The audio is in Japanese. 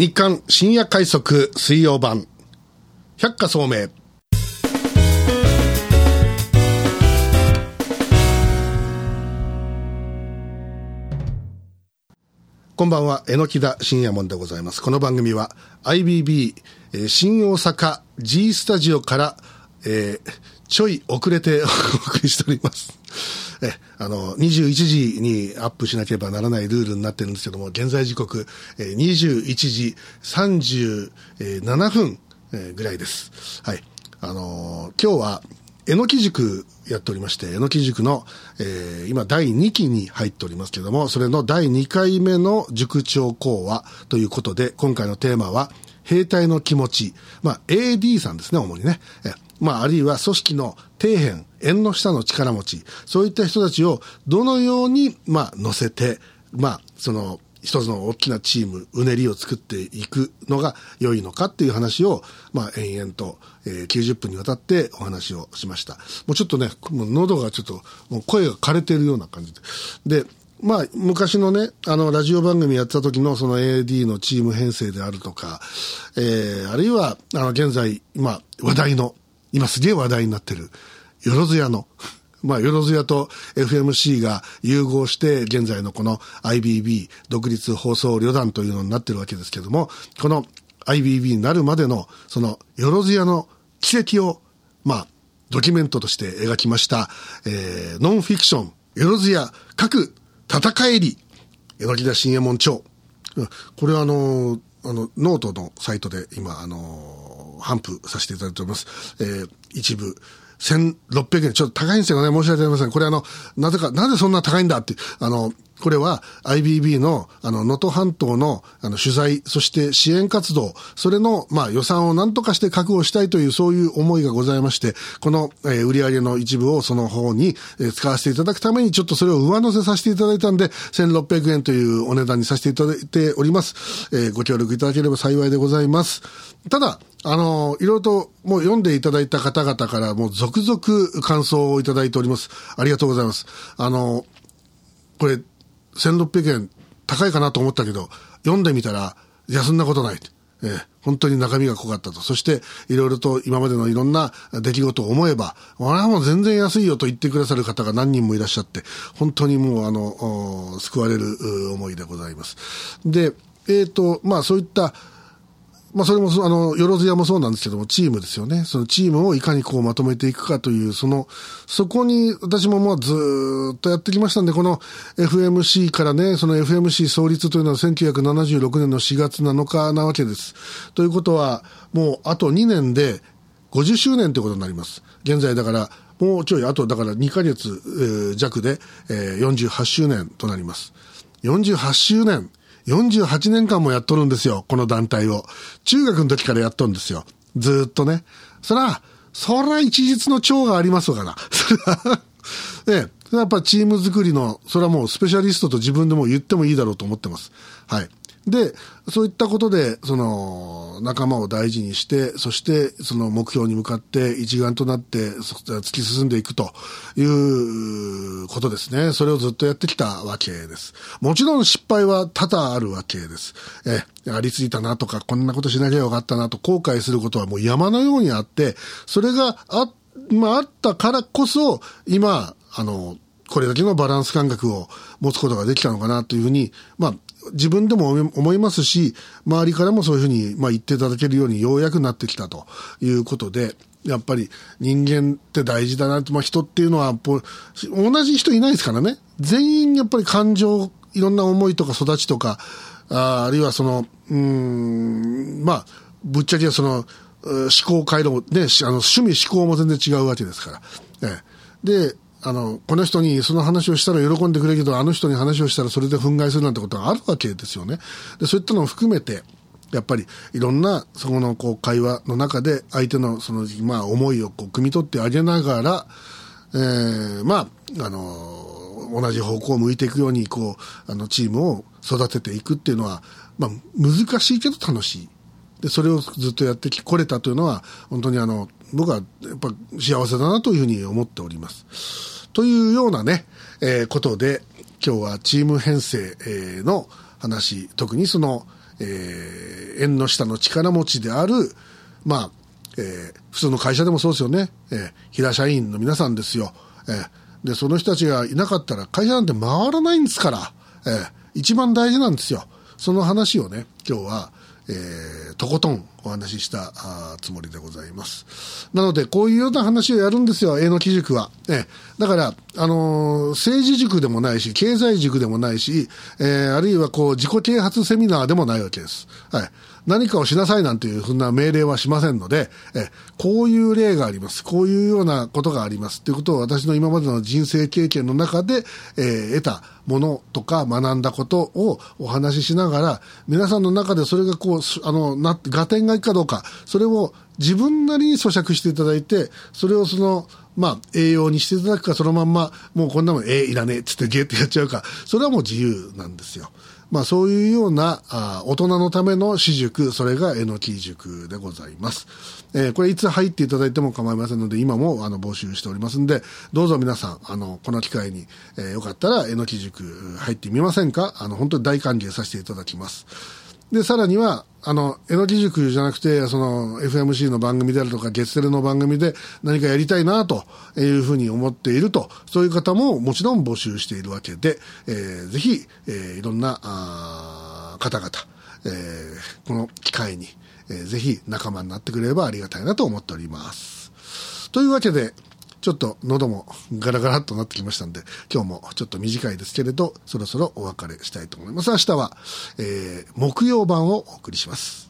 日刊深夜快速水曜版百花聡明こんばんは、榎田深夜門でございます。この番組は IBB、えー新大阪 G スタジオから、えーちょい遅れて お送りしております。え、あの、21時にアップしなければならないルールになってるんですけども、現在時刻、えー21時37分、えーぐらいです。はい。あのー今日は、えのき塾やっておりまして、えのき塾の、えー今第2期に入っておりますけども、それの第2回目の塾長講話ということで、今回のテーマは、兵隊の気持ち。まあ、AD さんですね、主にね。えまあ、あるいは組織の底辺、縁の下の力持ち。そういった人たちをどのように、まあ、乗せて、まあ、その、一つの大きなチーム、うねりを作っていくのが良いのかっていう話を、まあ、延々と、えー90分にわたってお話をしました。もうちょっとね、もう喉がちょっと、もう声が枯れてるような感じで。で、まあ、昔のね、あの、ラジオ番組やってた時のその AD のチーム編成であるとか、えー、あるいは、あの、現在、今、話題の、今すげえ話題になってる、よろずやの、まあ、よろずやと FMC が融合して、現在のこの IBB、独立放送旅団というのになってるわけですけども、この IBB になるまでの、そのよろずやの奇跡を、まあ、ドキュメントとして描きました、えー、ノンフィクション、よろずや各戦えり、榎田新右衛門町。これはあのあの、ノートのサイトで今、あのー、頒布させていただいております。えー一部、1600円。ちょっと高いんですよね。申し訳ありません。これあの、なぜか、なぜそんな高いんだって、あの、これは IBB の、あの、能登半島の、あの、取材、そして支援活動、それの、まあ、予算を何とかして確保したいという、そういう思いがございまして、この、えー売上の一部をその方に、えー使わせていただくために、ちょっとそれを上乗せさせていただいたんで、1600円というお値段にさせていただいております。えーご協力いただければ幸いでございます。ただ、あの、いろいろともう読んでいただいた方々からもう続々感想をいただいております。ありがとうございます。あの、これ、1600円高いかなと思ったけど、読んでみたら、いや、そんなことない。えー本当に中身が濃かったと。そして、いろいろと今までのいろんな出来事を思えば、俺はも全然安いよと言ってくださる方が何人もいらっしゃって、本当にもう、あの、救われる思いでございます。で、えっ、と、まあそういった、まあそれも、あの、よろずやもそうなんですけども、チームですよね。そのチームをいかにこうまとめていくかという、その、そこに私もまあずっとやってきましたんで、この FMC からね、その FMC 創立というのは1976年の4月7日なわけです。ということは、もうあと2年で50周年ということになります。現在だから、もうちょい、あとだから2ヶ月、弱で、48周年となります。48周年。48年間もやっとるんですよ、この団体を。中学の時からやっとるんですよ。ずっとね。そら、そら一日の長がありますか ら。それは、ええ、それはやっぱチーム作りの、それはもうスペシャリストと自分でも言ってもいいだろうと思ってます。はい。で、そういったことで、その、仲間を大事にして、そして、その目標に向かって一丸となって突き進んでいくということですね。それをずっとやってきたわけです。もちろん失敗は多々あるわけです。え、ありついたなとか、こんなことしなきゃよかったなと後悔することはもう山のようにあって、それがあ、まあ、あったからこそ、今、あの、これだけのバランス感覚を持つことができたのかなというふうに、まあ、自分でも思いますし、周りからもそういうふうに、まあ、言っていただけるようにようやくなってきたということで、やっぱり人間って大事だなって、まあ、人っていうのは、同じ人いないですからね。全員やっぱり感情、いろんな思いとか育ちとか、ああるいはその、うん、まあ、ぶっちゃけその、思考回路もね、あの趣味思考も全然違うわけですから。ええで、あの、この人にその話をしたら喜んでくれるけど、あの人に話をしたらそれで憤慨するなんてことがあるわけですよね。で、そういったのを含めて、やっぱりいろんなそこのこう会話の中で相手のその、まあ思いをこう汲み取ってあげながら、えー、まあ、あの同じ方向を向いていくように、こう、あの、チームを育てていくっていうのは、まあ、難しいけど楽しい。で、それをずっとやってき、これたというのは、本当にあの、僕はやっぱ幸せだなというふうに思っております。というようなね、えーことで、今日はチーム編成、えの話、特にその、えー、縁の下の力持ちである、まあ、えー、普通の会社でもそうですよね。えー、平社員の皆さんですよ。えー、で、その人たちがいなかったら会社なんて回らないんですから、えー、一番大事なんですよ。その話をね、今日は、えー、とことんお話ししたあつもりでございます。なので、こういうような話をやるんですよ、絵の木塾は。えだから、あのー、政治塾でもないし、経済塾でもないし、えー、あるいはこう、自己啓発セミナーでもないわけです。はい。何かをしなさいなんていうふうな命令はしませんので、えこういう例があります。こういうようなことがあります。ということを私の今までの人生経験の中で、えー、得たものとか学んだことをお話ししながら、皆さんの中でそれがこう、あの、な、合点がいくかどうか、それを自分なりに咀嚼していただいて、それをその、まあ、栄養にしていただくか、そのまんま、もうこんなもん、ええいらねえ、つってゲーってやっちゃうか、それはもう自由なんですよ。まあそういうようなあ大人のための私塾、それがえのき塾でございます。えー、これいつ入っていただいても構いませんので、今もあの募集しておりますんで、どうぞ皆さん、あの、この機会に、えー、よかったらえのき塾入ってみませんか？あの、本当に大歓迎させていただきます。で、さらには、あの、えのき塾じゃなくて、その、FMC の番組であるとか、月テレの番組で何かやりたいな、というふうに思っていると、そういう方ももちろん募集しているわけで、えー、ぜひ、えー、いろんな、あ方々、えー、この機会に、えー、ぜひ仲間になってくれればありがたいなと思っております。というわけで、ちょっと喉もガラガラっとなってきましたんで、今日もちょっと短いですけれど、そろそろお別れしたいと思います。明日は、えー、木曜版をお送りします。